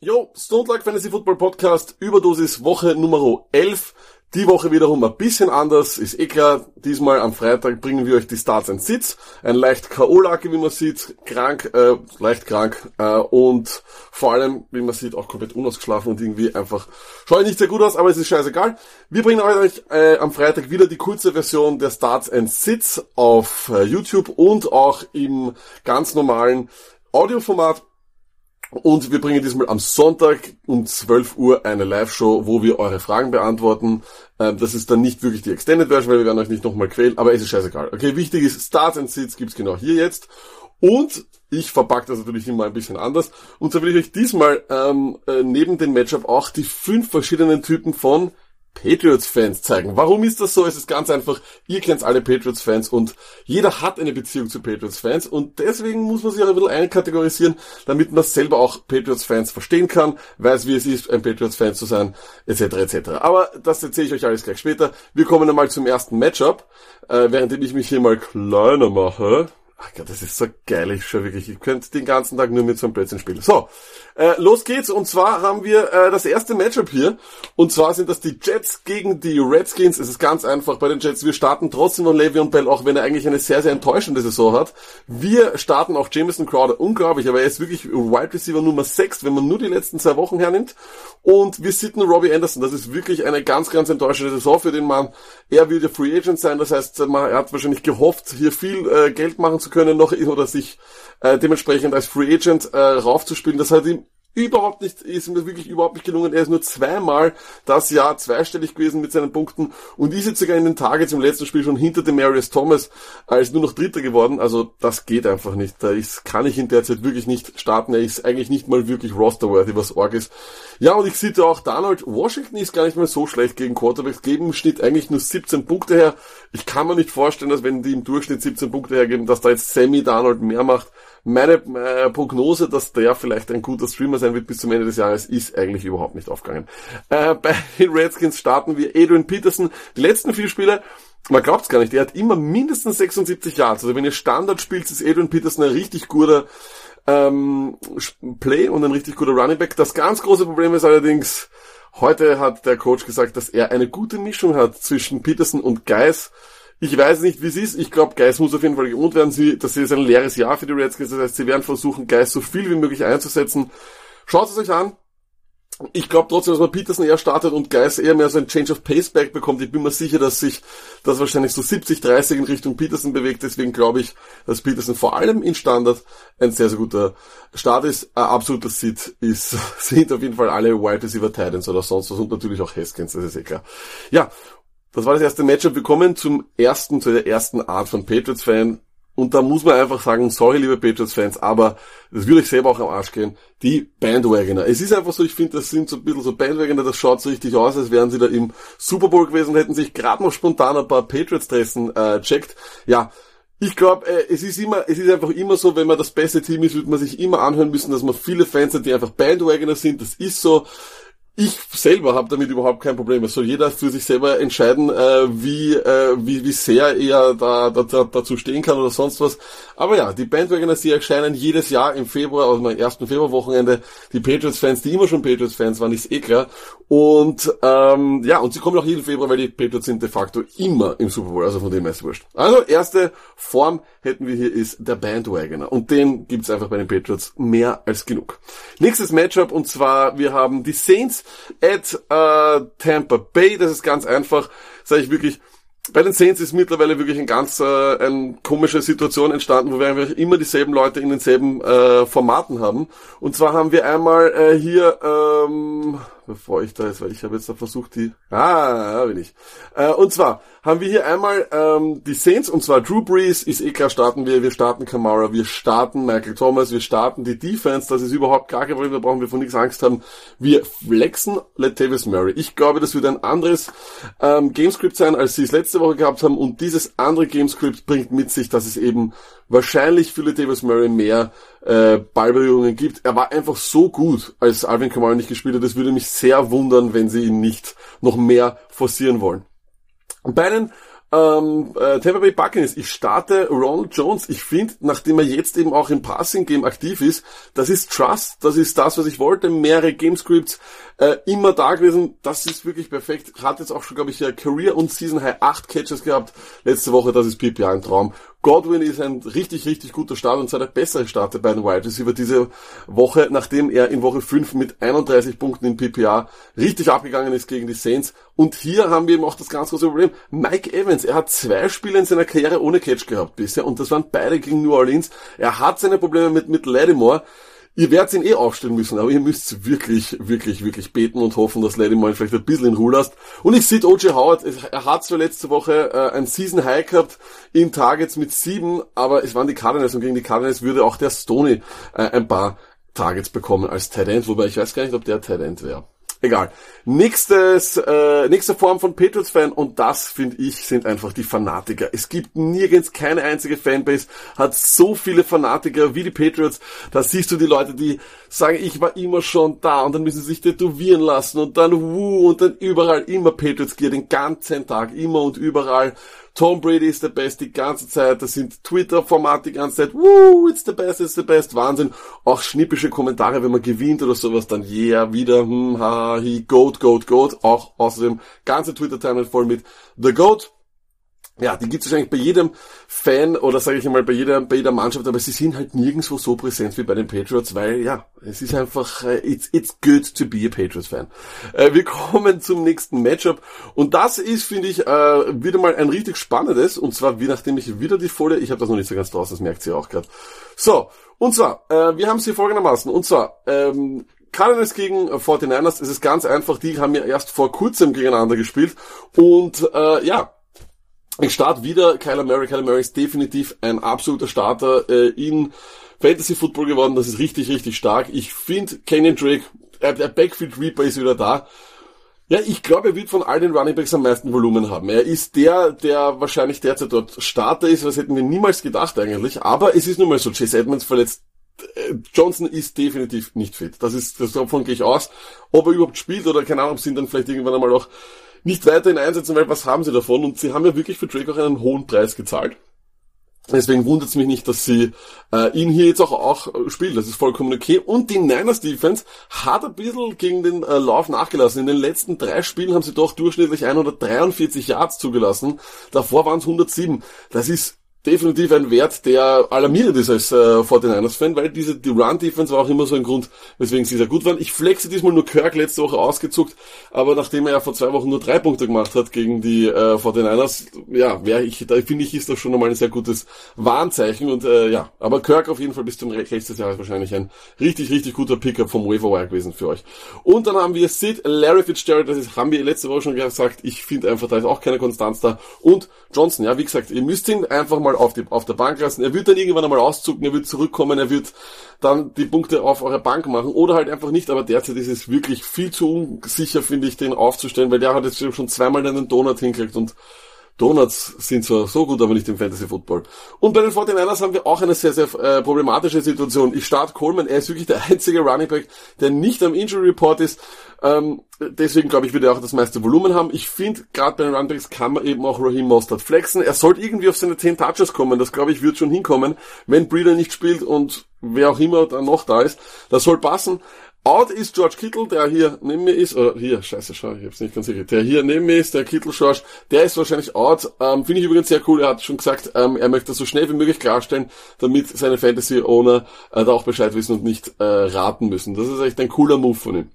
Jo, Stone Like Fantasy Football Podcast, Überdosis Woche Nummer 11. Die Woche wiederum ein bisschen anders, ist eh klar. Diesmal am Freitag bringen wir euch die Starts and Sits. Ein leicht K.O.-Lage, wie man sieht, krank, äh, leicht krank, äh, und vor allem, wie man sieht, auch komplett unausgeschlafen und irgendwie einfach, schaut nicht sehr gut aus, aber es ist scheißegal. Wir bringen euch äh, am Freitag wieder die kurze Version der Starts and Sits auf äh, YouTube und auch im ganz normalen Audioformat und wir bringen diesmal am Sonntag um 12 Uhr eine Live-Show, wo wir eure Fragen beantworten. Ähm, das ist dann nicht wirklich die Extended Version, weil wir werden euch nicht nochmal quälen, aber es ist scheißegal. Okay, wichtig ist, Starts and Sits gibt's genau hier jetzt. Und ich verpacke das natürlich immer ein bisschen anders. Und so will ich euch diesmal ähm, äh, neben dem Matchup auch die fünf verschiedenen Typen von Patriots-Fans zeigen. Warum ist das so? Es ist ganz einfach, ihr kennt alle Patriots-Fans und jeder hat eine Beziehung zu Patriots-Fans und deswegen muss man sich auch ein bisschen einkategorisieren, damit man selber auch Patriots-Fans verstehen kann, weiß, wie es ist, ein Patriots-Fan zu sein, etc. etc. Aber das erzähle ich euch alles gleich später. Wir kommen einmal zum ersten Matchup, äh, während ich mich hier mal kleiner mache. Ach Gott, das ist so geil, ich schon wirklich, ich könnte den ganzen Tag nur mit so einem Blödsinn spielen. So, äh, los geht's und zwar haben wir äh, das erste Matchup hier und zwar sind das die Jets gegen die Redskins. Es ist ganz einfach bei den Jets, wir starten trotzdem von Le'Veon Bell, auch wenn er eigentlich eine sehr, sehr enttäuschende Saison hat. Wir starten auch Jameson Crowder, unglaublich, aber er ist wirklich Wide Receiver Nummer 6, wenn man nur die letzten zwei Wochen hernimmt und wir sitten Robbie Anderson, das ist wirklich eine ganz, ganz enttäuschende Saison für den Mann. Er will der Free Agent sein, das heißt, man, er hat wahrscheinlich gehofft, hier viel äh, Geld machen zu können noch oder sich äh, dementsprechend als Free Agent äh, raufzuspielen. Das hat ihm überhaupt nicht, ist mir wirklich überhaupt nicht gelungen. Er ist nur zweimal das Jahr zweistellig gewesen mit seinen Punkten und ist jetzt sogar in den Tagen zum letzten Spiel schon hinter dem Marius Thomas als nur noch Dritter geworden. Also das geht einfach nicht. Da ist, kann ich in der Zeit wirklich nicht starten. Er ist eigentlich nicht mal wirklich rosterworthy, was Org ist. Ja, und ich sehe auch Donald, Washington ist gar nicht mal so schlecht gegen Quarterbacks, geben im Schnitt eigentlich nur 17 Punkte her. Ich kann mir nicht vorstellen, dass wenn die im Durchschnitt 17 Punkte hergeben, dass da jetzt Sammy Donald mehr macht meine äh, Prognose, dass der vielleicht ein guter Streamer sein wird bis zum Ende des Jahres, ist eigentlich überhaupt nicht aufgegangen. Äh, bei den Redskins starten wir Adrian Peterson. Die letzten vier Spiele, man glaubt es gar nicht, er hat immer mindestens 76 Yards. Also wenn ihr Standard spielt, ist Adrian Peterson ein richtig guter ähm, Play und ein richtig guter Running Back. Das ganz große Problem ist allerdings, heute hat der Coach gesagt, dass er eine gute Mischung hat zwischen Peterson und Geis. Ich weiß nicht, wie es ist. Ich glaube, Geist muss auf jeden Fall gewohnt werden. Sie, das ist ein leeres Jahr für die Redskins. Das heißt, sie werden versuchen, Geist so viel wie möglich einzusetzen. Schaut es euch an. Ich glaube trotzdem, dass man Peterson eher startet und Geist eher mehr so ein Change of Pace back bekommt. Ich bin mir sicher, dass sich das wahrscheinlich so 70-30 in Richtung Peterson bewegt. Deswegen glaube ich, dass Peterson vor allem in Standard ein sehr, sehr guter Start ist. Ein absoluter Sit ist, sind auf jeden Fall alle Wide Receiver Titans oder sonst was und natürlich auch Haskins, das ist eh klar. Ja, das war das erste Matchup. Wir kommen zum ersten, zu der ersten Art von Patriots-Fan. Und da muss man einfach sagen, sorry, liebe Patriots-Fans, aber das würde ich selber auch am Arsch gehen, die Bandwagoner. Es ist einfach so, ich finde, das sind so ein bisschen so Bandwagoner, das schaut so richtig aus, als wären sie da im Super Bowl gewesen, hätten sich gerade noch spontan ein paar Patriots-Dressen äh, checkt. Ja, ich glaube, äh, es ist immer, es ist einfach immer so, wenn man das beste Team ist, wird man sich immer anhören müssen, dass man viele Fans hat, die einfach Bandwagoner sind. Das ist so ich selber habe damit überhaupt kein Problem. Es soll jeder für sich selber entscheiden, äh, wie, äh, wie, wie sehr er da, da, da, dazu stehen kann oder sonst was. Aber ja, die Bandwagoners, die erscheinen jedes Jahr im Februar, also meinem ersten Februarwochenende, die Patriots-Fans, die immer schon Patriots-Fans waren, ist eh klar. Und ähm, ja, und sie kommen auch jeden Februar, weil die Patriots sind de facto immer im Super Bowl, also von dem her ist wurscht. Also, erste Form hätten wir hier ist der Bandwagoner. Und den gibt's einfach bei den Patriots mehr als genug. Nächstes Matchup, und zwar, wir haben die Saints at äh, Tampa Bay. Das ist ganz einfach, sage ich wirklich, bei den Saints ist mittlerweile wirklich ein ganz äh, eine komische Situation entstanden, wo wir einfach immer dieselben Leute in denselben äh, Formaten haben. Und zwar haben wir einmal äh, hier ähm, bevor ich da jetzt, weil ich habe jetzt da versucht, die, ah, da bin ich. Äh, und zwar haben wir hier einmal ähm, die Saints, und zwar Drew Brees, ist eh klar, starten wir, wir starten Kamara, wir starten Michael Thomas, wir starten die Defense, das ist überhaupt gar kein Problem, da brauchen wir von nichts Angst haben. Wir flexen Latavius Murray. Ich glaube, das wird ein anderes ähm, Gamescript sein, als sie es letzte Woche gehabt haben, und dieses andere Gamescript bringt mit sich, dass es eben wahrscheinlich für Latavius Murray mehr äh, Ballberührungen gibt. Er war einfach so gut, als Alvin Kamara nicht gespielt hat. Das würde mich sehr wundern, wenn sie ihn nicht noch mehr forcieren wollen. Bei den ähm, äh, Tampa Bay Buccaneers. Ich starte Ronald Jones. Ich finde, nachdem er jetzt eben auch im Passing-Game aktiv ist, das ist Trust. Das ist das, was ich wollte. Mehrere Gamescripts äh, immer da gewesen. Das ist wirklich perfekt. Hat jetzt auch schon, glaube ich, Career und Season High 8 Catches gehabt. Letzte Woche, das ist PPA ein Traum. Godwin ist ein richtig, richtig guter Start und zwar der bessere Start der beiden Wide Receiver diese Woche, nachdem er in Woche 5 mit 31 Punkten in PPA richtig abgegangen ist gegen die Saints. Und hier haben wir eben auch das ganz große Problem. Mike Evans, er hat zwei Spiele in seiner Karriere ohne Catch gehabt bisher und das waren beide gegen New Orleans. Er hat seine Probleme mit, mit Lattimore. Ihr werdet ihn eh aufstellen müssen, aber ihr müsst wirklich, wirklich, wirklich beten und hoffen, dass Lady Moine vielleicht ein bisschen in Ruhe lasst. Und ich sehe O.J. Howard, er hat zwar letzte Woche äh, ein Season High gehabt in Targets mit sieben, aber es waren die Cardinals und gegen die Cardinals würde auch der Stoney äh, ein paar Targets bekommen als End, wobei ich weiß gar nicht, ob der End wäre. Egal. Nächstes, äh, nächste Form von Patriots-Fan und das, finde ich, sind einfach die Fanatiker. Es gibt nirgends keine einzige Fanbase, hat so viele Fanatiker wie die Patriots. Da siehst du die Leute, die sagen, ich war immer schon da und dann müssen sie sich tätowieren lassen und dann wuh und dann überall immer Patriots Gear den ganzen Tag, immer und überall. Tom Brady ist der Best die ganze Zeit. Das sind Twitter-Formate die ganze Zeit. Woo, it's the best, it's the best. Wahnsinn. Auch schnippische Kommentare, wenn man gewinnt oder sowas, dann yeah, wieder, hm, ha, he, goat, goat, goat. Auch außerdem ganze Twitter-Timeline voll mit The Goat ja, die gibt es wahrscheinlich bei jedem Fan oder sage ich einmal bei jeder, bei jeder Mannschaft, aber sie sind halt nirgendwo so präsent wie bei den Patriots, weil ja, es ist einfach, uh, it's, it's good to be a Patriots-Fan. Äh, wir kommen zum nächsten Matchup und das ist, finde ich, äh, wieder mal ein richtig spannendes und zwar, wie nachdem ich wieder die Folie, ich habe das noch nicht so ganz draußen, das merkt sie auch gerade. So, und zwar, äh, wir haben sie folgendermaßen, und zwar, ähm, Cardinals gegen 49ers, es ist ganz einfach, die haben ja erst vor kurzem gegeneinander gespielt und äh, ja, ich starte wieder Kyler Murray. Kyler Murray ist definitiv ein absoluter Starter äh, in Fantasy Football geworden. Das ist richtig, richtig stark. Ich finde Kenyon Drake, äh, der Backfield Reaper ist wieder da. Ja, ich glaube, er wird von all den Running Backs am meisten Volumen haben. Er ist der, der wahrscheinlich derzeit dort Starter ist. Das hätten wir niemals gedacht eigentlich. Aber es ist nun mal so. Chase Edmonds verletzt. Äh, Johnson ist definitiv nicht fit. Das ist, davon gehe ich aus. Ob er überhaupt spielt oder keine Ahnung, sind dann vielleicht irgendwann einmal auch nicht weiterhin einsetzen, weil was haben sie davon? Und sie haben ja wirklich für Drake auch einen hohen Preis gezahlt. Deswegen wundert es mich nicht, dass sie äh, ihn hier jetzt auch, auch spielen. Das ist vollkommen okay. Und die Niners Defense hat ein bisschen gegen den äh, Lauf nachgelassen. In den letzten drei Spielen haben sie doch durchschnittlich 143 Yards zugelassen. Davor waren es 107. Das ist definitiv ein Wert, der alarmierend ist als äh, 49ers-Fan, weil diese die Run-Defense war auch immer so ein Grund, weswegen sie sehr gut waren. Ich flexe diesmal nur Kirk letzte Woche ausgezuckt, aber nachdem er ja vor zwei Wochen nur drei Punkte gemacht hat gegen die äh, 49ers, ja, wäre ich, da finde ich, ist das schon einmal ein sehr gutes Warnzeichen und äh, ja, aber Kirk auf jeden Fall bis zum Rest des Jahres wahrscheinlich ein richtig, richtig guter Pickup vom Waiver gewesen für euch. Und dann haben wir Sid, Larry Fitzgerald, das ist, haben wir letzte Woche schon gesagt, ich finde einfach, da ist auch keine Konstanz da und Johnson, ja, wie gesagt, ihr müsst ihn einfach mal auf, die, auf der Bank lassen. Er wird dann irgendwann einmal auszucken, er wird zurückkommen, er wird dann die Punkte auf eurer Bank machen oder halt einfach nicht. Aber derzeit ist es wirklich viel zu unsicher, finde ich, den aufzustellen, weil der hat jetzt schon zweimal einen Donut hinkriegt und Donuts sind zwar so gut, aber nicht im Fantasy Football. Und bei den 49ers haben wir auch eine sehr, sehr äh, problematische Situation. Ich starte Coleman, er ist wirklich der einzige Running Back, der nicht am Injury Report ist. Ähm, deswegen glaube ich, wird er auch das meiste Volumen haben. Ich finde, gerade bei den Running Backs kann man eben auch Raheem Mostert flexen. Er sollte irgendwie auf seine 10 Touches kommen. Das glaube ich wird schon hinkommen, wenn Breeder nicht spielt und wer auch immer dann noch da ist. Das soll passen. Out ist George Kittle, der hier neben mir ist, oder hier, scheiße, schau, ich hab's nicht ganz sicher, der hier neben mir ist, der Kittle George, der ist wahrscheinlich out, ähm, finde ich übrigens sehr cool, er hat schon gesagt, ähm, er möchte das so schnell wie möglich klarstellen, damit seine Fantasy-Owner äh, da auch Bescheid wissen und nicht äh, raten müssen. Das ist echt ein cooler Move von ihm.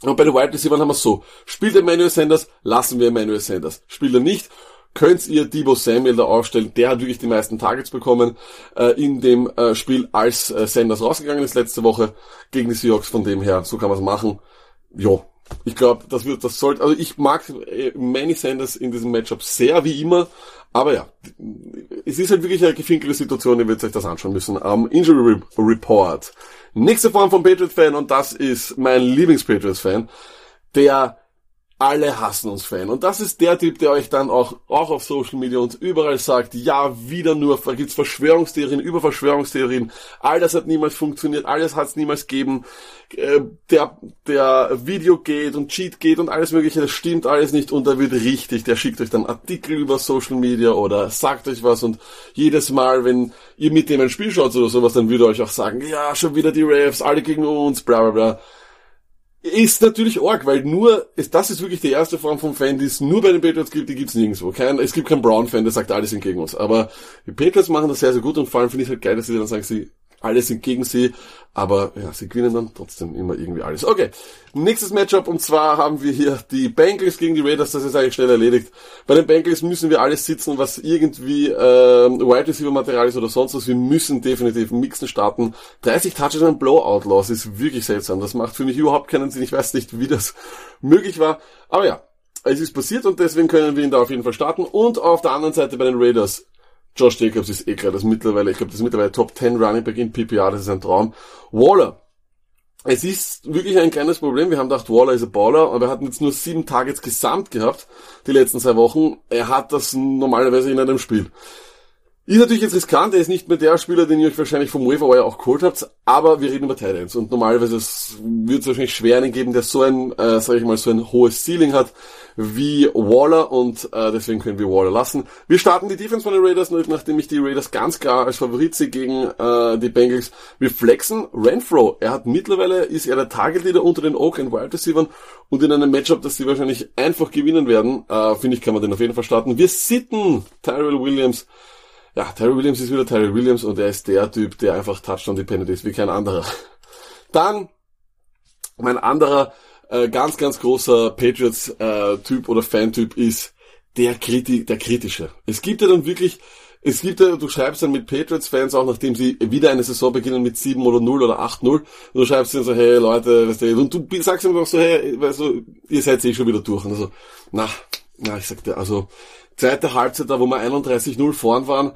Und bei den Wide Receivers haben wir es so, spielt Emmanuel Sanders, lassen wir Emmanuel Sanders. Spielt er nicht, könnt ihr Debo Samuel da aufstellen. Der hat wirklich die meisten Targets bekommen äh, in dem äh, Spiel, als äh, Sanders rausgegangen ist letzte Woche gegen die Seahawks. Von dem her, so kann man es machen. Jo, ich glaube, das wird, das sollte, also ich mag äh, Manny Sanders in diesem Matchup sehr, wie immer. Aber ja, es ist halt wirklich eine gefinkelte Situation, ihr werdet euch das anschauen müssen am Injury Report. Nächste Form von Patriots-Fan und das ist mein Lieblings-Patriots-Fan, der alle hassen uns Fan. Und das ist der Typ, der euch dann auch, auch auf Social Media und überall sagt, ja, wieder nur, da gibt's Verschwörungstheorien über Verschwörungstheorien, all das hat niemals funktioniert, alles hat's niemals gegeben, äh, der, der Video geht und Cheat geht und alles mögliche, das stimmt alles nicht. Und da wird richtig, der schickt euch dann Artikel über Social Media oder sagt euch was. Und jedes Mal, wenn ihr mit dem ein Spiel schaut oder sowas, dann würde er euch auch sagen, ja, schon wieder die Refs, alle gegen uns, bla bla bla ist natürlich arg, weil nur, ist, das ist wirklich die erste Form von Fan, die es nur bei den Patriots gibt, die gibt's nirgendwo. Kein, es gibt keinen Brown-Fan, der sagt, alle sind gegen uns. Aber die Patriots machen das sehr, sehr gut und vor allem finde ich halt geil, dass sie dann sagen, sie alle sind gegen sie, aber ja, sie gewinnen dann trotzdem immer irgendwie alles. Okay, nächstes Matchup und zwar haben wir hier die Bengals gegen die Raiders, das ist eigentlich schnell erledigt. Bei den Bengals müssen wir alles sitzen, was irgendwie äh, Wide Receiver Material ist oder sonst was. Wir müssen definitiv Mixen starten. 30 Touches und Blowout Loss ist wirklich seltsam. Das macht für mich überhaupt keinen Sinn. Ich weiß nicht, wie das möglich war, aber ja. Es ist passiert und deswegen können wir ihn da auf jeden Fall starten. Und auf der anderen Seite bei den Raiders Josh Jacobs ist eh klar, das mittlerweile, ich glaube, das ist mittlerweile Top 10 Running Back in PPR, das ist ein Traum. Waller. Es ist wirklich ein kleines Problem. Wir haben gedacht, Waller ist ein Baller, aber er hat jetzt nur sieben Targets gesamt gehabt, die letzten zwei Wochen. Er hat das normalerweise in einem Spiel. Ist natürlich jetzt riskant, er ist nicht mehr der Spieler, den ihr euch wahrscheinlich vom Waiver Wire auch geholt habt, aber wir reden über Titans und normalerweise wird es wahrscheinlich schwer einen geben, der so ein, äh, sag ich mal, so ein hohes Ceiling hat wie Waller und äh, deswegen können wir Waller lassen. Wir starten die Defense von den Raiders, nachdem ich die Raiders ganz klar als Favorit sehe gegen äh, die Bengals. Wir flexen Renfro. Er hat mittlerweile, ist er der Target Leader unter den Oakland Wild Receivers und in einem Matchup, das sie wahrscheinlich einfach gewinnen werden, äh, finde ich, kann man den auf jeden Fall starten. Wir sitten Tyrell Williams ja, Terry Williams ist wieder Terry Williams und er ist der Typ, der einfach Touchdown-dependent ist, wie kein anderer. Dann mein anderer äh, ganz, ganz großer Patriots-Typ äh, oder Fan-Typ ist der, Kriti der kritische. Es gibt ja dann wirklich, es gibt ja, du schreibst dann mit Patriots-Fans auch, nachdem sie wieder eine Saison beginnen mit 7 oder 0 oder 8-0, und du schreibst dann so, hey Leute, weißt du, und du sagst ihm doch so, hey, weißt du, ihr seid eh schon wieder durch. Und also, na, na, ich sagte, also, zweite Halbzeit, da wo wir 31-0 vorn waren,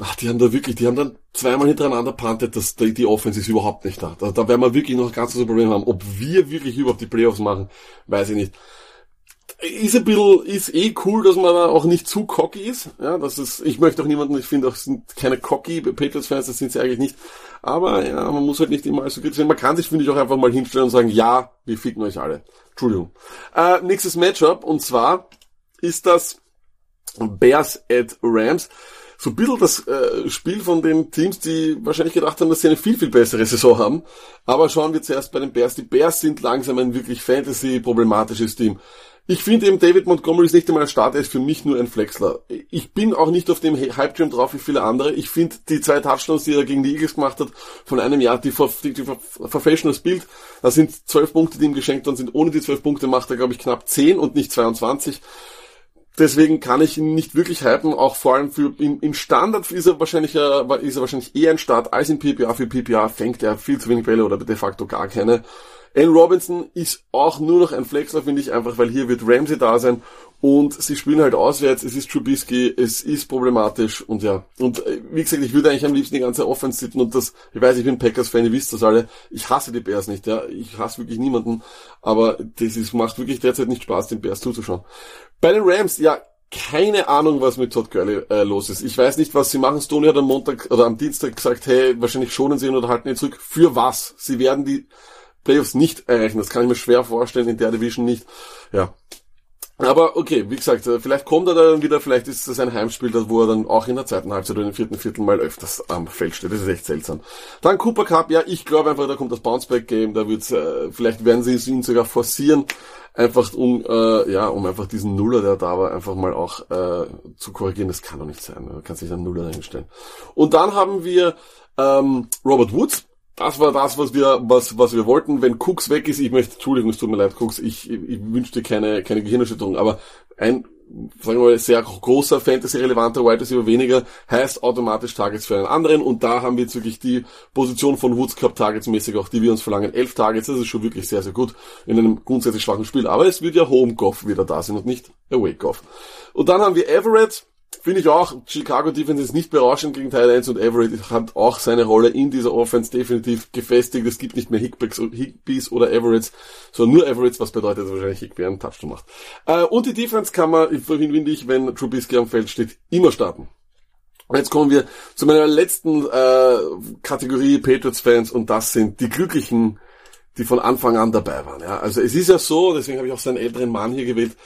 ach, die haben da wirklich, die haben dann zweimal hintereinander pantet, dass die, die Offense ist überhaupt nicht da. Da, da werden wir wirklich noch ein ganzes Problem haben. Ob wir wirklich überhaupt die Playoffs machen, weiß ich nicht. Ist ein bisschen, ist eh cool, dass man da auch nicht zu cocky ist. Ja, das ist, ich möchte auch niemanden, ich finde auch, sind keine cocky Patriots-Fans, das sind sie eigentlich nicht. Aber ja, man muss halt nicht immer so kritisch sein. Man kann sich, finde ich, auch einfach mal hinstellen und sagen, ja, wir ficken euch alle. Entschuldigung. Äh, nächstes Matchup, und zwar ist das Bears at Rams. So ein bisschen das äh, Spiel von den Teams, die wahrscheinlich gedacht haben, dass sie eine viel, viel bessere Saison haben. Aber schauen wir zuerst bei den Bears. Die Bears sind langsam ein wirklich Fantasy-problematisches Team. Ich finde eben, David Montgomery ist nicht einmal ein Starter, ist für mich nur ein Flexler. Ich bin auch nicht auf dem Hype-Dream drauf wie viele andere. Ich finde die zwei Touchdowns, die er gegen die Eagles gemacht hat, von einem Jahr, die, die Professionals Bild, da sind zwölf Punkte, die ihm geschenkt worden sind. Ohne die zwölf Punkte macht er, glaube ich, knapp zehn und nicht 22. Deswegen kann ich ihn nicht wirklich hypen, auch vor allem für im, im Standard ist er wahrscheinlich äh, ist er wahrscheinlich eher ein Start als im PPA. Für PPA fängt er viel zu wenig Bälle oder de facto gar keine. Allen Robinson ist auch nur noch ein Flexler, finde ich, einfach weil hier wird Ramsey da sein und sie spielen halt auswärts, es ist Trubisky, es ist problematisch und ja. Und äh, wie gesagt, ich würde eigentlich am liebsten die ganze Offense sitzen und das, ich weiß, ich bin Packers-Fan, ihr wisst das alle, ich hasse die Bears nicht, ja, ich hasse wirklich niemanden, aber das ist, macht wirklich derzeit nicht Spaß, den Bears zuzuschauen. Bei den Rams, ja, keine Ahnung, was mit Todd Gurley äh, los ist. Ich weiß nicht, was sie machen. Stoney hat am Montag oder am Dienstag gesagt, hey, wahrscheinlich schonen sie ihn oder halten ihn zurück. Für was? Sie werden die Playoffs nicht erreichen. Das kann ich mir schwer vorstellen, in der Division nicht. Ja. Aber okay, wie gesagt, äh, vielleicht kommt er dann wieder, vielleicht ist es ein Heimspiel, wo er dann auch in der zweiten Halbzeit oder im vierten Viertel mal öfters am Feld steht. Das ist echt seltsam. Dann Cooper Cup, ja, ich glaube einfach, da kommt das Bounceback-Game, da wird's, äh, vielleicht werden sie ihn sogar forcieren, einfach um, äh, ja, um einfach diesen Nuller, der da war, einfach mal auch äh, zu korrigieren. Das kann doch nicht sein. Da kann sich ein Nuller dahinstellen. Und dann haben wir ähm, Robert Woods, das war das, was wir, was, was wir wollten. Wenn Cooks weg ist, ich möchte, Entschuldigung, es tut mir leid, Cooks, ich, ich, dir keine, keine Gehirnerschütterung, aber ein, sagen wir mal, sehr großer Fantasy-relevanter Wide Receiver weniger heißt automatisch Targets für einen anderen und da haben wir jetzt wirklich die Position von Woods Cup Targets-mäßig auch, die wir uns verlangen. Elf Targets, das ist schon wirklich sehr, sehr gut in einem grundsätzlich schwachen Spiel, aber es wird ja Home Goff wieder da sein und nicht Away Goff. Und dann haben wir Everett, Finde ich auch, Chicago Defense ist nicht berauschend gegen Teil 1 und Everett hat auch seine Rolle in dieser Offense definitiv gefestigt. Es gibt nicht mehr Higbees oder Everetts, sondern nur Everetts, was bedeutet, dass wahrscheinlich Higby einen Touchdown macht. Äh, und die Defense kann man, finde ich, wenn Trubisky am Feld steht, immer starten. Und jetzt kommen wir zu meiner letzten äh, Kategorie Patriots-Fans und das sind die Glücklichen, die von Anfang an dabei waren. Ja? Also es ist ja so, deswegen habe ich auch so einen älteren Mann hier gewählt,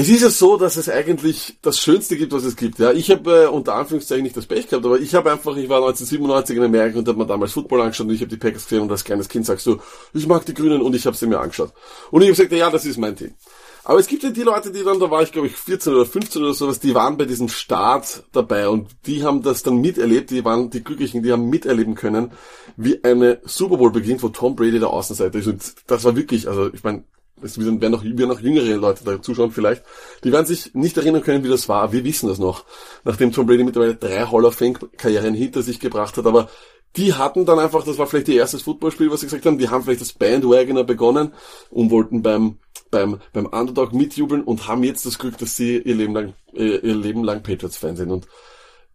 es ist ja so, dass es eigentlich das Schönste gibt, was es gibt. Ja, ich habe äh, unter Anführungszeichen nicht das Pech gehabt, aber ich habe einfach, ich war 1997 in Amerika und habe mir damals Football angeschaut und ich habe die Packers gesehen und als kleines Kind sagst du, ich mag die Grünen und ich habe sie mir angeschaut. Und ich habe gesagt, ja, das ist mein Team. Aber es gibt ja die Leute, die dann, da war ich glaube ich 14 oder 15 oder sowas, die waren bei diesem Start dabei und die haben das dann miterlebt, die waren die Glücklichen, die haben miterleben können, wie eine Super Bowl beginnt, wo Tom Brady der Außenseiter ist. Und das war wirklich, also ich meine, es werden noch, werden noch jüngere Leute da zuschauen vielleicht, die werden sich nicht erinnern können, wie das war. Wir wissen das noch, nachdem Tom Brady mittlerweile drei Hall of Fame-Karrieren hinter sich gebracht hat, aber die hatten dann einfach, das war vielleicht ihr erstes Footballspiel, was sie gesagt haben, die haben vielleicht das Bandwagoner begonnen und wollten beim, beim, beim Underdog mitjubeln und haben jetzt das Glück, dass sie ihr Leben lang, ihr Leben lang Patriots-Fan sind und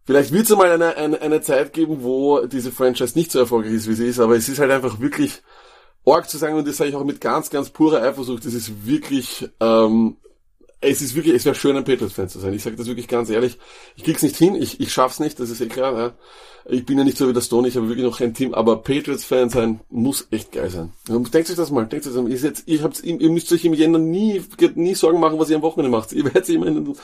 Vielleicht wird es einmal eine, eine, eine Zeit geben, wo diese Franchise nicht so erfolgreich ist, wie sie ist, aber es ist halt einfach wirklich arg zu sagen und das sage ich auch mit ganz, ganz purer Eifersucht, das ist wirklich, ähm, es ist wirklich, es wäre schön, ein Patriots-Fan zu sein. Ich sage das wirklich ganz ehrlich. Ich krieg's nicht hin, ich, ich schaff's nicht, das ist eh klar. Ja. Ich bin ja nicht so wie der Stone, ich habe wirklich noch kein Team, aber Patriots-Fan sein muss echt geil sein. Denkt euch das mal, denkt euch das mal. Ihr, jetzt, ihr, habt's, ihr müsst euch im Jänner nie, nie Sorgen machen, was ihr am Wochenende macht. Ihr werdet immer in den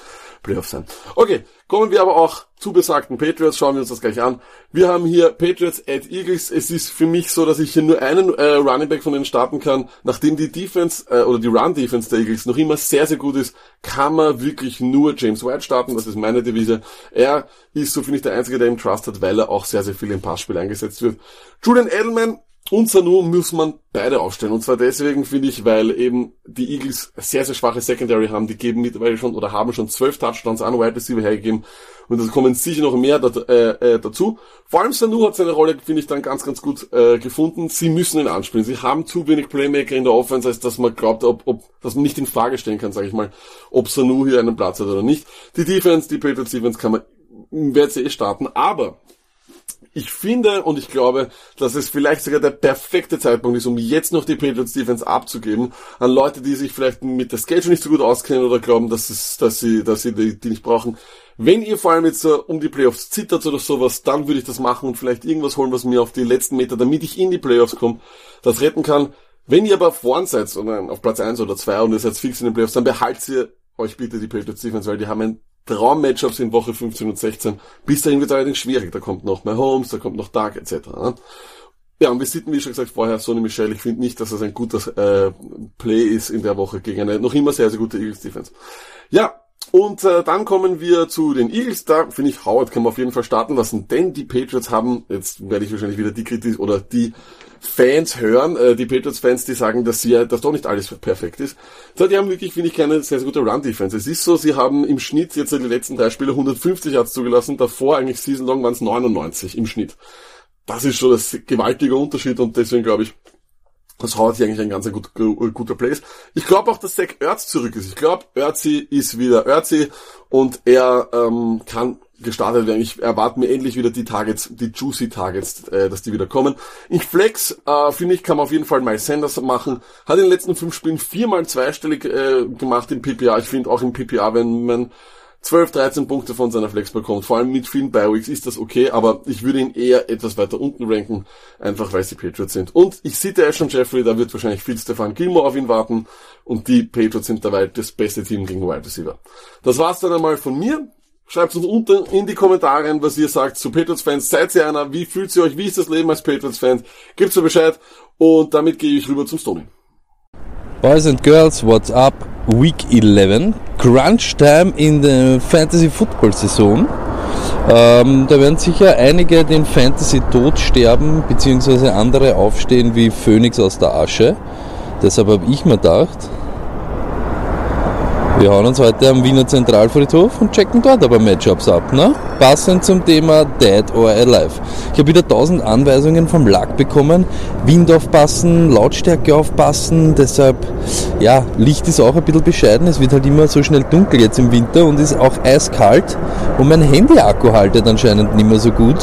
Playoffs sein. Okay, kommen wir aber auch zu besagten Patriots, schauen wir uns das gleich an. Wir haben hier Patriots at Eagles. Es ist für mich so, dass ich hier nur einen äh, Running Back von denen starten kann. Nachdem die Defense äh, oder die Run Defense der Eagles noch immer sehr, sehr gut ist, kann man wirklich nur James White starten. Das ist meine Devise. Er ist, so finde ich, der Einzige, der ihm Trust hat, weil er auch sehr, sehr viel im Passspiel eingesetzt wird. Julian Edelman und Sanu muss man beide aufstellen. Und zwar deswegen finde ich, weil eben die Eagles sehr, sehr schwache Secondary haben. Die geben mittlerweile schon oder haben schon zwölf Touchdowns an Wide Receiver hergegeben. Und da kommen sicher noch mehr dat, äh, äh, dazu. Vor allem Sanu hat seine Rolle, finde ich, dann ganz, ganz gut äh, gefunden. Sie müssen ihn anspielen. Sie haben zu wenig Playmaker in der Offense, als dass man glaubt, ob, ob dass man nicht in Frage stellen kann, sage ich mal, ob Sanu hier einen Platz hat oder nicht. Die Defense, die Patriots Defense kann man, wird sie eh starten. Aber ich finde und ich glaube, dass es vielleicht sogar der perfekte Zeitpunkt ist, um jetzt noch die Patriots Defense abzugeben an Leute, die sich vielleicht mit der Schedule nicht so gut auskennen oder glauben, dass, es, dass sie, dass sie die, die nicht brauchen. Wenn ihr vor allem jetzt uh, um die Playoffs zittert oder sowas, dann würde ich das machen und vielleicht irgendwas holen, was mir auf die letzten Meter, damit ich in die Playoffs komme, das retten kann. Wenn ihr aber vorn seid, oder auf Platz 1 oder 2 und ihr seid fix in den Playoffs, dann behaltet ihr euch bitte die Patriots Defense, weil die haben ein Traum-Matchups in Woche 15 und 16. Bis dahin wird es allerdings schwierig. Da kommt noch Mahomes, da kommt noch Dark etc. Ne? Ja, und wir sitzen, wie schon gesagt vorher, Sonny Michel, ich finde nicht, dass das ein guter äh, Play ist in der Woche gegen eine noch immer sehr, sehr gute Eagles-Defense. Ja, und äh, dann kommen wir zu den Eagles. Da finde ich, Howard kann man auf jeden Fall starten lassen, denn die Patriots haben, jetzt werde ich wahrscheinlich wieder die Kritik oder die Fans hören, äh, die Patriots-Fans, die sagen, dass sie, dass doch nicht alles perfekt ist. So, die haben wirklich, finde ich, keine sehr, sehr gute Run-Defense. Es ist so, sie haben im Schnitt jetzt in den letzten drei Spiele 150 Yards zugelassen, davor eigentlich Season Long waren es 99 im Schnitt. Das ist schon das gewaltige Unterschied und deswegen glaube ich, dass Howard hier eigentlich ein ganz gut, guter ist. Ich glaube auch, dass Zach Ertz zurück ist. Ich glaube, Erzi ist wieder Erzi und er ähm, kann gestartet werden. Ich erwarte mir endlich wieder die Targets, die Juicy Targets, äh, dass die wieder kommen. In Flex, äh, finde ich, kann man auf jeden Fall Miles Sanders machen. Hat in den letzten fünf Spielen viermal zweistellig äh, gemacht im PPA. Ich finde auch im PPA, wenn man 12, 13 Punkte von seiner Flex bekommt, vor allem mit vielen Bi-Weeks ist das okay, aber ich würde ihn eher etwas weiter unten ranken, einfach weil sie Patriots sind. Und ich sehe Ashton Jeffrey, da wird wahrscheinlich viel Stefan Gilmore auf ihn warten und die Patriots sind dabei das beste Team gegen Wide Receiver. Das war's dann einmal von mir. Schreibt uns unten in die Kommentare, was ihr sagt zu Patriots-Fans. Seid ihr einer? Wie fühlt ihr euch? Wie ist das Leben als Patriots-Fan? Gibt's mir Bescheid. Und damit gehe ich rüber zum Stony. Boys and Girls, what's up? Week 11. Crunch Time in der Fantasy Football Saison. Ähm, da werden sicher einige den Fantasy Tod sterben, beziehungsweise andere aufstehen wie Phönix aus der Asche. Deshalb habe ich mir gedacht, Wir hauen uns heute am Wiener Zentralfriedhof und checken dort aber Matchups ab. Ne? Passend zum Thema Dead or Alive. Ich habe wieder 1000 Anweisungen vom Lack bekommen. Wind aufpassen, Lautstärke aufpassen. Deshalb, ja, Licht ist auch ein bisschen bescheiden. Es wird halt immer so schnell dunkel jetzt im Winter und ist auch eiskalt. Und mein Handy-Akku haltet anscheinend nicht mehr so gut.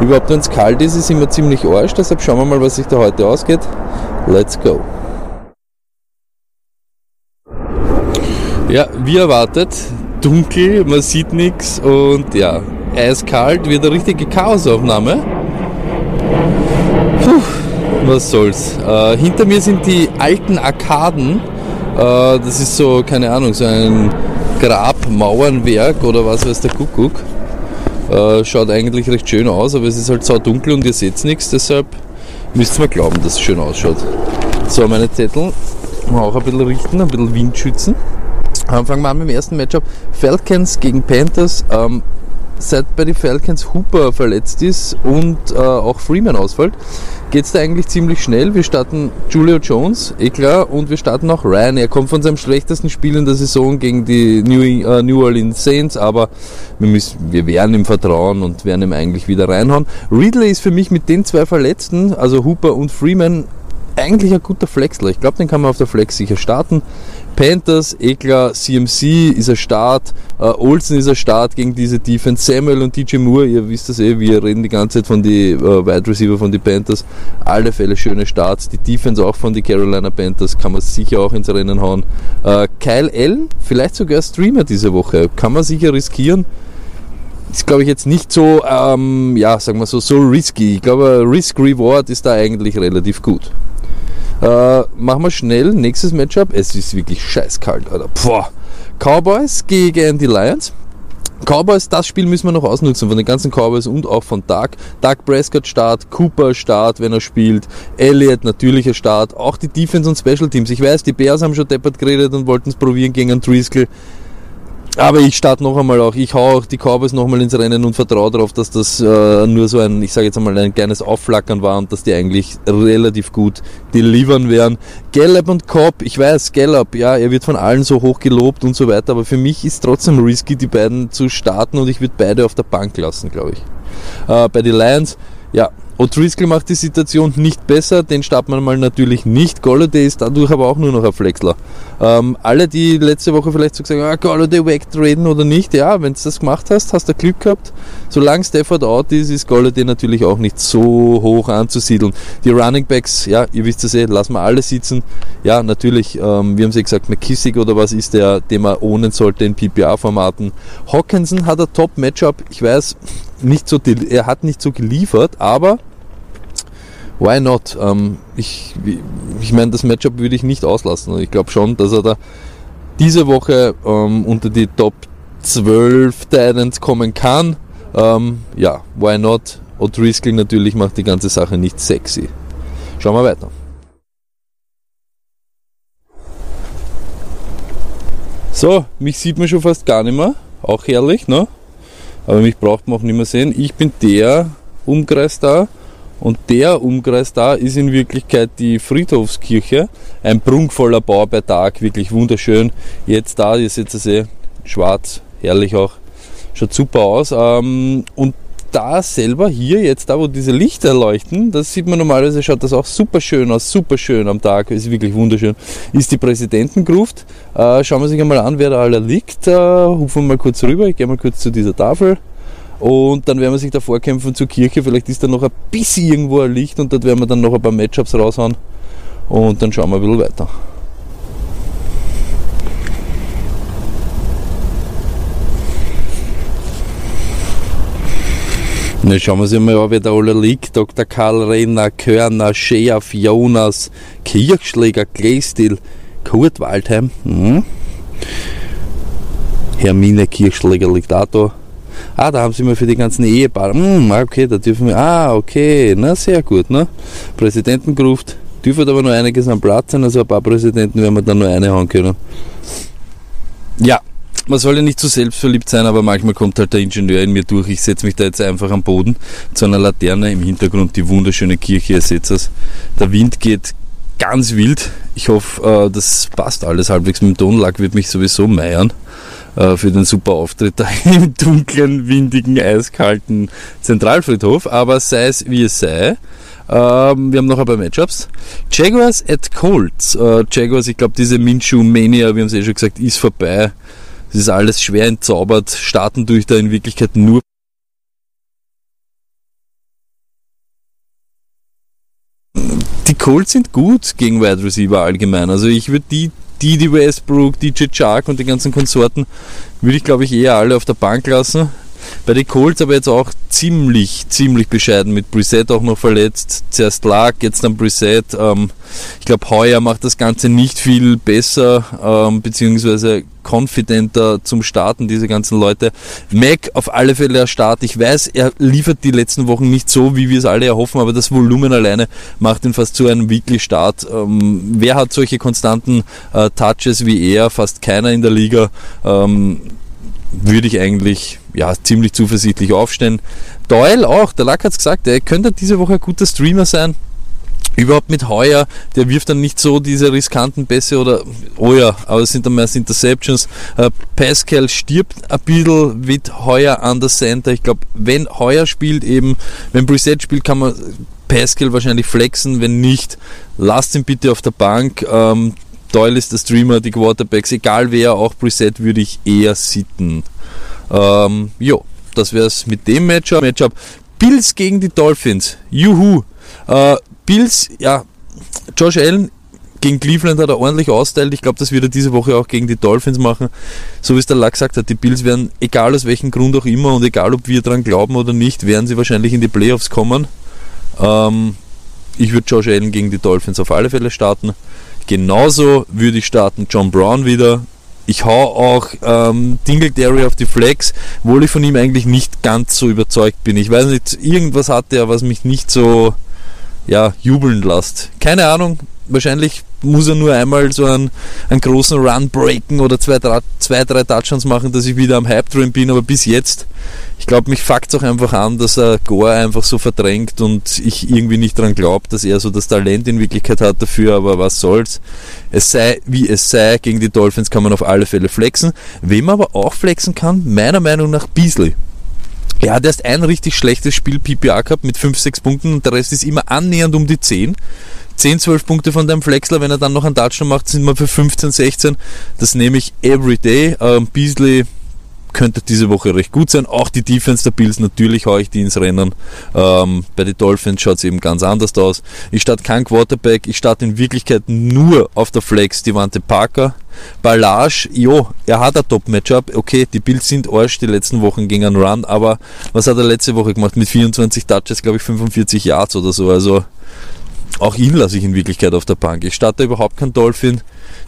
Überhaupt, wenn es kalt ist, ist immer ziemlich arsch. Deshalb schauen wir mal, was sich da heute ausgeht. Let's go. Ja, wie erwartet, dunkel, man sieht nichts und ja, eiskalt, wird eine richtige Chaosaufnahme. Puh, was soll's. Äh, hinter mir sind die alten Arkaden. Äh, das ist so, keine Ahnung, so ein Grabmauernwerk oder was weiß der Kuckuck. Äh, schaut eigentlich recht schön aus, aber es ist halt so dunkel und ihr seht nichts, deshalb müsst ihr mir glauben, dass es schön ausschaut. So, meine Zettel auch ein bisschen richten, ein bisschen Wind schützen. Fangen wir an mit dem ersten Matchup. Falcons gegen Panthers. Ähm, seit bei den Falcons Hooper verletzt ist und äh, auch Freeman ausfällt, geht es da eigentlich ziemlich schnell. Wir starten Julio Jones, eh klar, und wir starten auch Ryan. Er kommt von seinem schlechtesten Spiel in der Saison gegen die New, äh, New Orleans Saints, aber wir, müssen, wir werden ihm vertrauen und werden ihm eigentlich wieder reinhauen. Ridley ist für mich mit den zwei Verletzten, also Hooper und Freeman, eigentlich ein guter Flexler. Ich glaube, den kann man auf der Flex sicher starten. Panthers, Eklar, CMC ist ein Start, äh, Olsen ist ein Start gegen diese Defense, Samuel und DJ Moore, ihr wisst das eh, wir reden die ganze Zeit von den äh, Wide Receiver von den Panthers, alle Fälle schöne Starts, die Defense auch von den Carolina Panthers, kann man sicher auch ins Rennen hauen. Äh, Kyle L, vielleicht sogar Streamer diese Woche, kann man sicher riskieren ist, glaube ich, jetzt nicht so, ähm, ja, sagen wir so, so risky. Ich glaube, Risk-Reward ist da eigentlich relativ gut. Äh, machen wir schnell. Nächstes Matchup. Es ist wirklich scheißkalt, Alter. Boah. Cowboys gegen die Lions. Cowboys, das Spiel müssen wir noch ausnutzen von den ganzen Cowboys und auch von Doug. Doug Prescott Start, Cooper Start, wenn er spielt, Elliott natürlicher Start, auch die Defense und Special Teams. Ich weiß, die Bears haben schon deppert geredet und wollten es probieren gegen einen Driscoll. Aber ich starte noch einmal auch, ich hau auch die Cowboys noch mal ins Rennen und vertraue darauf, dass das äh, nur so ein, ich sage jetzt einmal, ein kleines Aufflackern war und dass die eigentlich relativ gut delivern werden. Gallup und Cobb, ich weiß, Gallup, ja, er wird von allen so hoch gelobt und so weiter, aber für mich ist trotzdem risky, die beiden zu starten und ich würde beide auf der Bank lassen, glaube ich. Äh, bei den Lions, ja, O'Driscoll macht die Situation nicht besser, den startet man mal natürlich nicht. Golladay ist dadurch aber auch nur noch ein Flexler. Ähm, alle, die letzte Woche vielleicht so gesagt haben, ah, Golladay wegtraden oder nicht, ja, wenn du das gemacht hast, hast du Glück gehabt. Solange Stafford out ist, ist Golladay natürlich auch nicht so hoch anzusiedeln. Die Running Backs, ja, ihr wisst es eh, lassen wir alle sitzen. Ja, natürlich, ähm, wir haben sie gesagt, McKissick oder was ist der, den man ohnen sollte in PPA-Formaten. Hawkinson hat ein Top-Matchup, ich weiß, nicht so, er hat nicht so geliefert, aber why not? Ähm, ich ich meine, das Matchup würde ich nicht auslassen. Ich glaube schon, dass er da diese Woche ähm, unter die Top 12 Titans kommen kann. Ähm, ja, why not? O'Driscoll natürlich macht die ganze Sache nicht sexy. Schauen wir weiter. So, mich sieht man schon fast gar nicht mehr. Auch herrlich, ne? Aber mich braucht man auch nicht mehr sehen. Ich bin der Umkreis da und der Umkreis da ist in Wirklichkeit die Friedhofskirche. Ein prunkvoller Bau bei Tag, wirklich wunderschön. Jetzt da, ihr seht es eh, schwarz, herrlich auch. Schaut super aus. Ähm, und da selber hier, jetzt da, wo diese Lichter leuchten, das sieht man normalerweise, schaut das auch super schön aus, super schön am Tag, ist wirklich wunderschön. Ist die Präsidentengruft. Äh, schauen wir sich einmal an, wer da alle liegt. Äh, rufen wir mal kurz rüber, ich gehe mal kurz zu dieser Tafel. Und dann werden wir sich da vorkämpfen zur Kirche. Vielleicht ist da noch ein bisschen irgendwo ein Licht und dort werden wir dann noch ein paar Matchups raushauen. Und dann schauen wir ein bisschen weiter. Na, schauen wir uns mal an, wer da alle liegt. Dr. Karl Renner, Körner, Scheaf, Jonas, Kirchschläger, Gleistil, Kurt Waldheim. Hm. Hermine Kirchschläger liegt auch da. Ah, da haben sie mal für die ganzen Ehepaare. Hm, okay, da dürfen wir. Ah, okay, na sehr gut, ne? Präsidenten gerufen, dürfen aber nur einiges am Platz sein, also ein paar Präsidenten werden wir dann nur eine haben können. Ja, man soll ja nicht zu selbstverliebt sein, aber manchmal kommt halt der Ingenieur in mir durch. Ich setze mich da jetzt einfach am Boden zu einer Laterne im Hintergrund, die wunderschöne Kirche, ihr seht es. Der Wind geht ganz wild. Ich hoffe, äh, das passt alles halbwegs. Mit dem Tonlack wird mich sowieso meiern äh, für den super Auftritt da im dunklen, windigen, eiskalten Zentralfriedhof. Aber sei es wie es sei. Ähm, wir haben noch ein paar Matchups. Jaguars at Colts. Äh, Jaguars, ich glaube, diese Minshew Mania, wir haben es eh schon gesagt, ist vorbei. Es ist alles schwer entzaubert. Starten durch da in Wirklichkeit nur die Colts sind gut gegen Wide Receiver allgemein. Also ich würde die, die Westbrook, DJ Chark und die ganzen Konsorten, würde ich glaube ich eher alle auf der Bank lassen. Bei den Colts aber jetzt auch ziemlich, ziemlich bescheiden mit Brissett auch noch verletzt. Zuerst lag, jetzt dann Brissett. Ähm, ich glaube, Heuer macht das Ganze nicht viel besser, ähm, beziehungsweise confidenter zum Starten, diese ganzen Leute. Mac auf alle Fälle der Start. Ich weiß, er liefert die letzten Wochen nicht so, wie wir es alle erhoffen, aber das Volumen alleine macht ihn fast zu einem Weekly Start. Ähm, wer hat solche konstanten äh, Touches wie er? Fast keiner in der Liga. Ähm, würde ich eigentlich ja, ziemlich zuversichtlich aufstellen. Doyle auch, der Lack hat es gesagt, er könnte diese Woche ein guter Streamer sein. Überhaupt mit Heuer, der wirft dann nicht so diese riskanten Pässe oder, oh ja, aber es sind dann meist Interceptions. Äh, Pascal stirbt ein bisschen mit Heuer an der Center. Ich glaube, wenn Heuer spielt, eben, wenn Preset spielt, kann man Pascal wahrscheinlich flexen. Wenn nicht, lasst ihn bitte auf der Bank. Ähm, Doyle ist der Streamer, die Quarterbacks, egal wer, auch Preset würde ich eher sitten. Ähm, jo, das wäre es mit dem Matchup. Matchup. Bills gegen die Dolphins. Juhu. Äh, Bills, ja, Josh Allen gegen Cleveland hat er ordentlich austeilt. Ich glaube, das wird er diese Woche auch gegen die Dolphins machen. So wie es der Lack gesagt hat, die Bills werden, egal aus welchem Grund auch immer und egal ob wir dran glauben oder nicht, werden sie wahrscheinlich in die Playoffs kommen. Ähm, ich würde Josh Allen gegen die Dolphins auf alle Fälle starten. Genauso würde ich starten John Brown wieder. Ich hau auch ähm, Dingletary auf die Flex, obwohl ich von ihm eigentlich nicht ganz so überzeugt bin. Ich weiß nicht, irgendwas hat er, was mich nicht so ja, jubeln lässt. Keine Ahnung, wahrscheinlich muss er nur einmal so einen, einen großen Run breaken oder zwei, drei, zwei, drei Touchdowns machen, dass ich wieder am Hype drin bin, aber bis jetzt, ich glaube, mich fuckt auch einfach an, dass er Gore einfach so verdrängt und ich irgendwie nicht daran glaube, dass er so das Talent in Wirklichkeit hat dafür, aber was soll's. Es sei wie es sei, gegen die Dolphins kann man auf alle Fälle flexen. Wem man aber auch flexen kann, meiner Meinung nach Beasley. Er hat erst ein richtig schlechtes Spiel PPA gehabt mit 5, 6 Punkten und der Rest ist immer annähernd um die 10. 10, 12 Punkte von deinem Flexler, wenn er dann noch einen Touchdown macht, sind wir für 15, 16. Das nehme ich every day. Ähm, Beasley könnte diese Woche recht gut sein. Auch die Defense der Bills, natürlich haue ich die ins Rennen. Ähm, bei den Dolphins schaut es eben ganz anders aus. Ich starte kein Quarterback, ich starte in Wirklichkeit nur auf der Flex Devante Parker. Ballage, jo, er hat ein Top-Matchup. Okay, die Bills sind Arsch die letzten Wochen gegen einen Run, aber was hat er letzte Woche gemacht? Mit 24 Touches, glaube ich, 45 Yards oder so. Also auch ihn lasse ich in Wirklichkeit auf der Bank. Ich starte überhaupt kein Dolphin,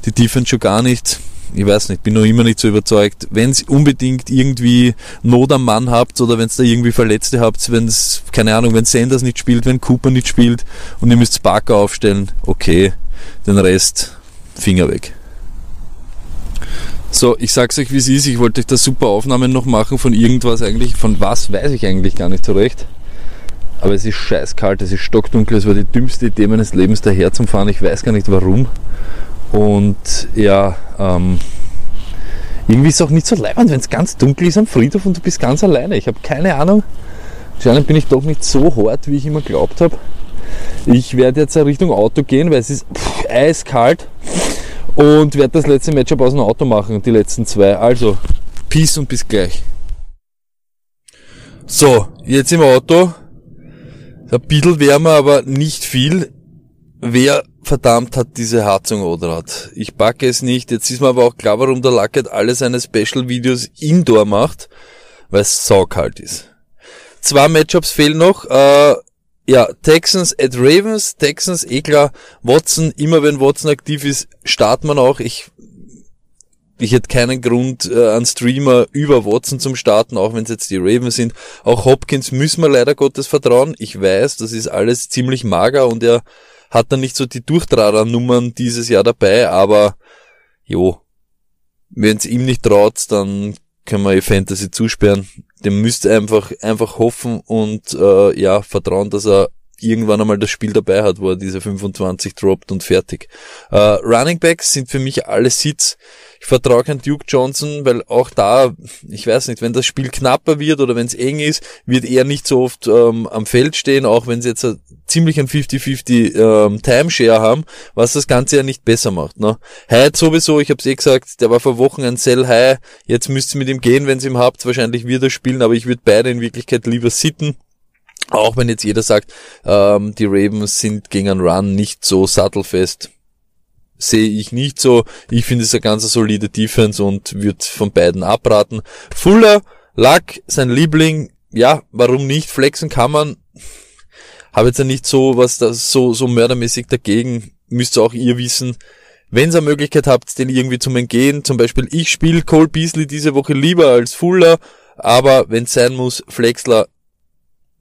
die Defense schon gar nicht. Ich weiß nicht, bin noch immer nicht so überzeugt. Wenn es unbedingt irgendwie Not am Mann habt oder wenn es da irgendwie Verletzte habt, wenn es, keine Ahnung, wenn Sanders nicht spielt, wenn Cooper nicht spielt und ihr müsst Parker aufstellen, okay, den Rest Finger weg. So, ich sag's euch wie es ist, ich wollte euch da super Aufnahmen noch machen von irgendwas eigentlich, von was weiß ich eigentlich gar nicht so recht. Aber es ist scheißkalt, es ist stockdunkel, es war die dümmste Idee meines Lebens daher zum Fahren. Ich weiß gar nicht warum. Und ja, ähm, irgendwie ist es auch nicht so leibend, wenn es ganz dunkel ist am Friedhof und du bist ganz alleine. Ich habe keine Ahnung. Anscheinend bin ich doch nicht so hart, wie ich immer glaubt habe. Ich werde jetzt Richtung Auto gehen, weil es ist pff, eiskalt und werde das letzte Matchup aus dem Auto machen, die letzten zwei. Also, Peace und bis gleich. So, jetzt im Auto ein bisschen wärmer, aber nicht viel. Wer verdammt hat diese Heizung oder hat? Ich backe es nicht. Jetzt ist mir aber auch klar, warum der Luckett alle seine Special-Videos indoor macht, weil es saukalt ist. Zwei Matchups fehlen noch. Äh, ja, Texans at Ravens. Texans, eh klar. Watson, immer wenn Watson aktiv ist, startet man auch. Ich ich hätte keinen Grund, äh, einen Streamer über Watson zum starten, auch wenn es jetzt die Ravens sind. Auch Hopkins müssen wir leider Gottes vertrauen. Ich weiß, das ist alles ziemlich mager und er hat dann nicht so die Durchtrader-Nummern dieses Jahr dabei, aber jo, wenn es ihm nicht traut, dann können wir ihr Fantasy zusperren. Dem müsst ihr einfach, einfach hoffen und äh, ja, vertrauen, dass er irgendwann einmal das Spiel dabei hat, wo er diese 25 droppt und fertig. Äh, Running Backs sind für mich alle Sits. Ich vertraue kein Duke Johnson, weil auch da, ich weiß nicht, wenn das Spiel knapper wird oder wenn es eng ist, wird er nicht so oft ähm, am Feld stehen, auch wenn sie jetzt ziemlich ein 50-50 ähm, Timeshare haben, was das Ganze ja nicht besser macht. Ne? Hyde sowieso, ich habe es eh gesagt, der war vor Wochen ein Sell High, jetzt müsst ihr mit ihm gehen, wenn ihr ihn habt, wahrscheinlich wird er spielen, aber ich würde beide in Wirklichkeit lieber sitten. Auch wenn jetzt jeder sagt, ähm, die Ravens sind gegen einen Run nicht so sattelfest sehe ich nicht so. Ich finde es eine ganz solide Defense und würde von beiden abraten. Fuller, Luck, sein Liebling, ja, warum nicht? Flexen kann man. Habe jetzt ja nicht so was das so, so mördermäßig dagegen. Müsst ihr auch ihr wissen. Wenn ihr eine Möglichkeit habt, den irgendwie zum Entgehen, zum Beispiel ich spiele Cole Beasley diese Woche lieber als Fuller, aber wenn sein muss, Flexler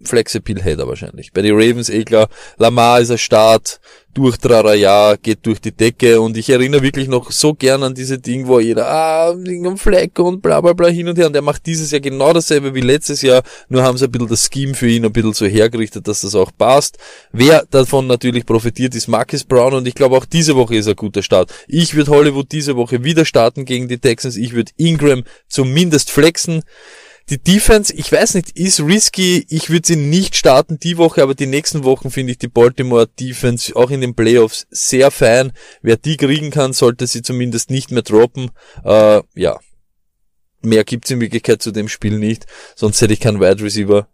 Flexible Header wahrscheinlich. Bei den Ravens eh klar, Lamar ist ein Start, durch Traraya, geht durch die Decke und ich erinnere wirklich noch so gern an diese Ding, wo jeder, ah, Ding am Fleck und bla bla bla hin und her und der macht dieses Jahr genau dasselbe wie letztes Jahr, nur haben sie ein bisschen das Scheme für ihn ein bisschen so hergerichtet, dass das auch passt. Wer davon natürlich profitiert, ist Marcus Brown und ich glaube auch diese Woche ist ein guter Start. Ich würde Hollywood diese Woche wieder starten gegen die Texans, ich würde Ingram zumindest flexen. Die Defense, ich weiß nicht, ist risky. Ich würde sie nicht starten die Woche, aber die nächsten Wochen finde ich die Baltimore Defense auch in den Playoffs sehr fein. Wer die kriegen kann, sollte sie zumindest nicht mehr droppen. Äh, ja. Mehr gibt's in Wirklichkeit zu dem Spiel nicht. Sonst hätte ich keinen Wide Receiver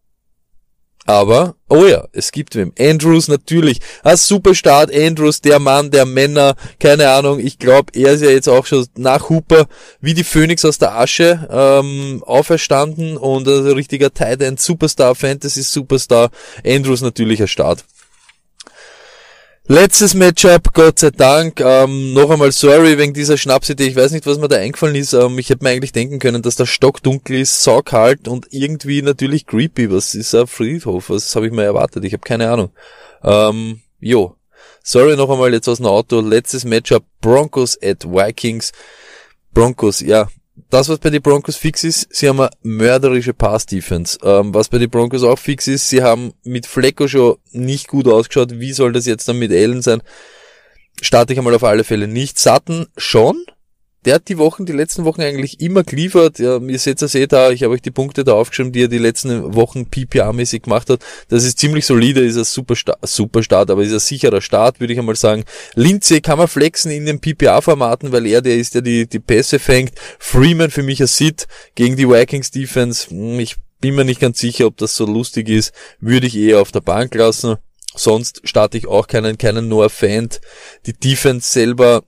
aber, oh ja, es gibt wem. Andrews natürlich. Ein super Start. Andrews, der Mann der Männer. Keine Ahnung. Ich glaube, er ist ja jetzt auch schon nach Hooper wie die Phoenix aus der Asche ähm, auferstanden und ein richtiger Tight End Superstar, Fantasy Superstar. Andrews natürlich ein Start. Letztes Matchup, Gott sei Dank. Ähm, noch einmal sorry wegen dieser Schnapsidee. Ich weiß nicht, was mir da eingefallen ist. Ähm, ich hätte mir eigentlich denken können, dass der Stock dunkel ist, saukalt und irgendwie natürlich creepy. Was ist ein Friedhof? Was habe ich mir erwartet? Ich habe keine Ahnung. Ähm, jo. Sorry noch einmal jetzt aus dem Auto. Letztes Matchup, Broncos at Vikings. Broncos, ja, das, was bei den Broncos fix ist, sie haben eine mörderische Pass-Defense. Ähm, was bei den Broncos auch fix ist, sie haben mit Flecko schon nicht gut ausgeschaut. Wie soll das jetzt dann mit Allen sein? Starte ich einmal auf alle Fälle nicht. Satten schon, der hat die Wochen, die letzten Wochen eigentlich immer geliefert. Ja, ihr seht das eh da, ich habe euch die Punkte da aufgeschrieben, die er die letzten Wochen PPA-mäßig gemacht hat. Das ist ziemlich solide, ist ein super, Sta super Start, aber ist ein sicherer Start, würde ich einmal sagen. Lindsay kann man flexen in den PPA-Formaten, weil er der ist, der die, die Pässe fängt. Freeman für mich ein Sit gegen die Vikings Defense. Hm, ich bin mir nicht ganz sicher, ob das so lustig ist. Würde ich eher auf der Bank lassen. Sonst starte ich auch keinen, keinen Noah Fan. Die Defense selber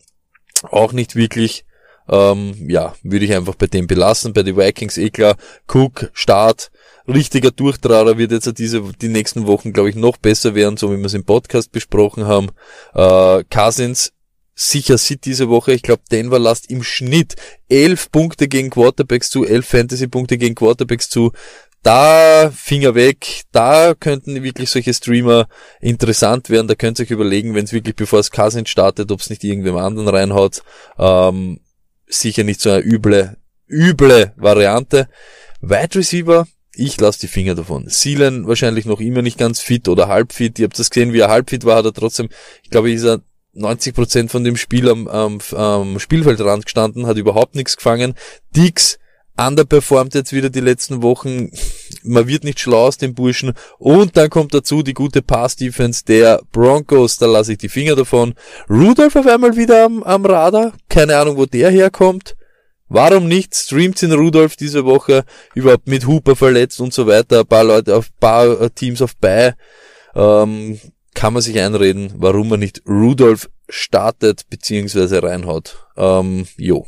auch nicht wirklich ähm, ja, würde ich einfach bei dem belassen. Bei den Vikings eh klar, Cook, Start, richtiger Durchtrager wird jetzt diese, die nächsten Wochen, glaube ich, noch besser werden, so wie wir es im Podcast besprochen haben. Äh, Cousins, sicher sieht diese Woche. Ich glaube, Denver lasst im Schnitt elf Punkte gegen Quarterbacks zu, elf Fantasy-Punkte gegen Quarterbacks zu. Da Finger weg, da könnten wirklich solche Streamer interessant werden. Da könnt ihr euch überlegen, wenn es wirklich bevor es Cousins startet, ob es nicht irgendwem anderen reinhaut. Ähm, sicher nicht so eine üble, üble Variante. Wide Receiver, ich lasse die Finger davon. Seelen wahrscheinlich noch immer nicht ganz fit oder halb fit. Ihr habt das gesehen, wie er halb fit war, hat er trotzdem, ich glaube, ist er 90 Prozent von dem Spiel am, am, am Spielfeldrand gestanden, hat überhaupt nichts gefangen. Dix underperformt jetzt wieder die letzten Wochen. Man wird nicht schlau aus dem Burschen. Und dann kommt dazu die gute Pass-Defense der Broncos. Da lasse ich die Finger davon. Rudolph auf einmal wieder am, am Radar. Keine Ahnung, wo der herkommt. Warum nicht? Streamt in Rudolph diese Woche überhaupt mit Hooper verletzt und so weiter. Ein paar Leute auf paar äh, Teams auf bei. Ähm, kann man sich einreden, warum man nicht Rudolph startet beziehungsweise reinhaut. Ähm, jo.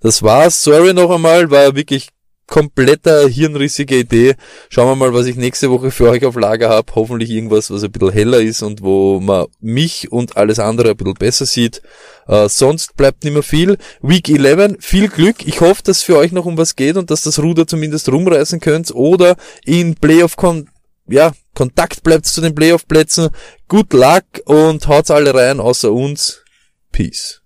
Das war's. Sorry noch einmal, war wirklich kompletter hirnrissige Idee. Schauen wir mal, was ich nächste Woche für euch auf Lager habe. Hoffentlich irgendwas, was ein bisschen heller ist und wo man mich und alles andere ein bisschen besser sieht. Äh, sonst bleibt nicht mehr viel. Week 11, viel Glück. Ich hoffe, dass für euch noch um was geht und dass das Ruder zumindest rumreißen könnt oder in Playoff kon ja, Kontakt bleibt zu den Playoff-Plätzen. Good luck und haut's alle rein, außer uns. Peace.